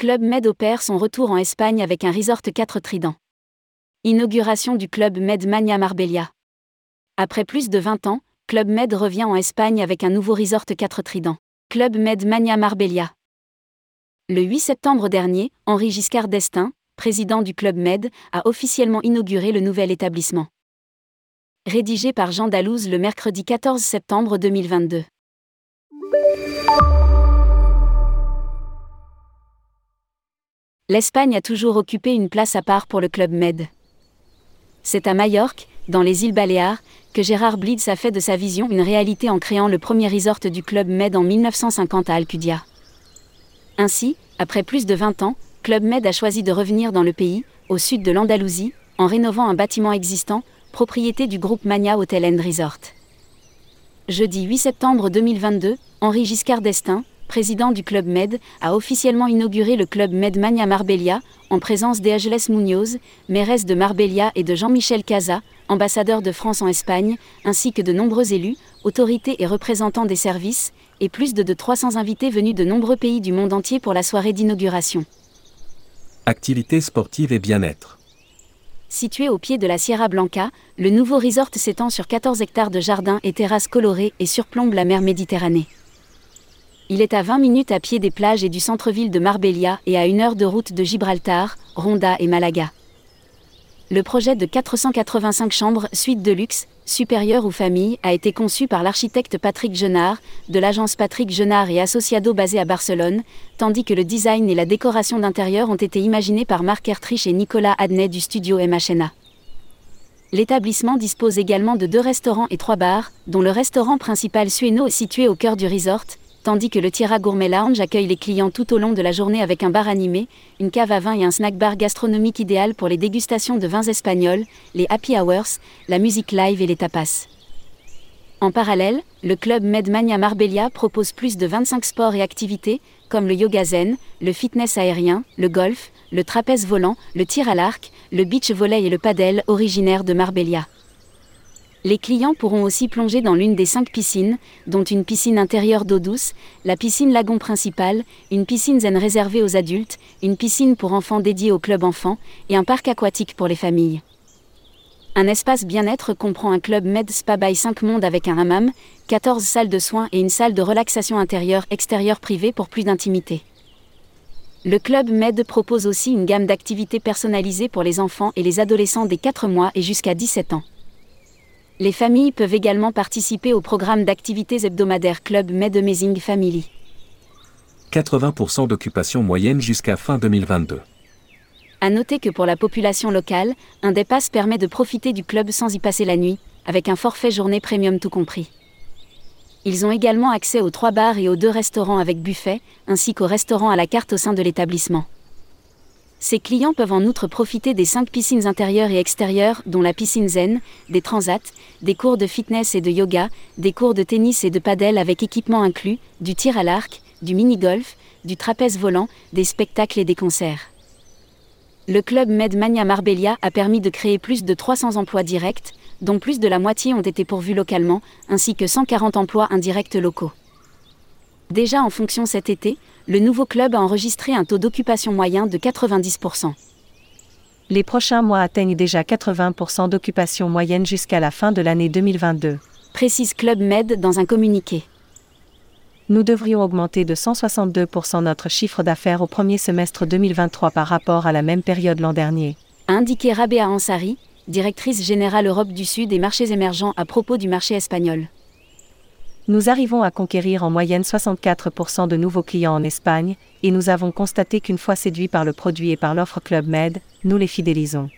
Club Med opère son retour en Espagne avec un resort 4 tridents. Inauguration du Club Med Mania Marbella. Après plus de 20 ans, Club Med revient en Espagne avec un nouveau resort 4 tridents. Club Med Mania Marbella. Le 8 septembre dernier, Henri Giscard d'Estaing, président du Club Med, a officiellement inauguré le nouvel établissement. Rédigé par Jean Dalouse le mercredi 14 septembre 2022. L'Espagne a toujours occupé une place à part pour le Club Med. C'est à Majorque, dans les îles Baléares, que Gérard Blitz a fait de sa vision une réalité en créant le premier resort du Club Med en 1950 à Alcudia. Ainsi, après plus de 20 ans, Club Med a choisi de revenir dans le pays, au sud de l'Andalousie, en rénovant un bâtiment existant, propriété du groupe Mania Hotel and Resort. Jeudi 8 septembre 2022, Henri Giscard d'Estaing, président du Club Med, a officiellement inauguré le Club Med Mania Marbella, en présence d'Angeles Munoz, mairesse de Marbella et de Jean-Michel Casa, ambassadeur de France en Espagne, ainsi que de nombreux élus, autorités et représentants des services, et plus de, de 300 invités venus de nombreux pays du monde entier pour la soirée d'inauguration. Activités sportives et bien-être. Situé au pied de la Sierra Blanca, le nouveau resort s'étend sur 14 hectares de jardins et terrasses colorées et surplombe la mer Méditerranée. Il est à 20 minutes à pied des plages et du centre-ville de Marbella et à une heure de route de Gibraltar, Ronda et Malaga. Le projet de 485 chambres suite de luxe, supérieure ou famille, a été conçu par l'architecte Patrick Genard, de l'agence Patrick Genard et Associado basée à Barcelone, tandis que le design et la décoration d'intérieur ont été imaginés par Marc Ertrich et Nicolas Adnet du studio MHNA. L'établissement dispose également de deux restaurants et trois bars, dont le restaurant principal Sueno est situé au cœur du resort, tandis que le Tierra Gourmet Lounge accueille les clients tout au long de la journée avec un bar animé, une cave à vin et un snack bar gastronomique idéal pour les dégustations de vins espagnols, les happy hours, la musique live et les tapas. En parallèle, le club Medmania Marbella propose plus de 25 sports et activités, comme le yoga zen, le fitness aérien, le golf, le trapèze volant, le tir à l'arc, le beach volley et le padel originaire de Marbella. Les clients pourront aussi plonger dans l'une des cinq piscines, dont une piscine intérieure d'eau douce, la piscine lagon principale, une piscine zen réservée aux adultes, une piscine pour enfants dédiée au club enfant et un parc aquatique pour les familles. Un espace bien-être comprend un club Med Spa by 5 Mondes avec un hammam, 14 salles de soins et une salle de relaxation intérieure-extérieure privée pour plus d'intimité. Le club Med propose aussi une gamme d'activités personnalisées pour les enfants et les adolescents des 4 mois et jusqu'à 17 ans. Les familles peuvent également participer au programme d'activités hebdomadaires Club Med Amazing Family. 80% d'occupation moyenne jusqu'à fin 2022. À noter que pour la population locale, un dépasse permet de profiter du club sans y passer la nuit, avec un forfait journée premium tout compris. Ils ont également accès aux trois bars et aux deux restaurants avec buffet, ainsi qu'aux restaurants à la carte au sein de l'établissement. Ces clients peuvent en outre profiter des cinq piscines intérieures et extérieures, dont la piscine zen, des transats, des cours de fitness et de yoga, des cours de tennis et de padel avec équipement inclus, du tir à l'arc, du mini-golf, du trapèze volant, des spectacles et des concerts. Le club Medmania Marbella a permis de créer plus de 300 emplois directs, dont plus de la moitié ont été pourvus localement, ainsi que 140 emplois indirects locaux. Déjà en fonction cet été, le nouveau club a enregistré un taux d'occupation moyen de 90%. Les prochains mois atteignent déjà 80% d'occupation moyenne jusqu'à la fin de l'année 2022. Précise Club Med dans un communiqué. Nous devrions augmenter de 162% notre chiffre d'affaires au premier semestre 2023 par rapport à la même période l'an dernier. A indiqué Rabea Ansari, directrice générale Europe du Sud et marchés émergents à propos du marché espagnol. Nous arrivons à conquérir en moyenne 64% de nouveaux clients en Espagne, et nous avons constaté qu'une fois séduits par le produit et par l'offre Club Med, nous les fidélisons.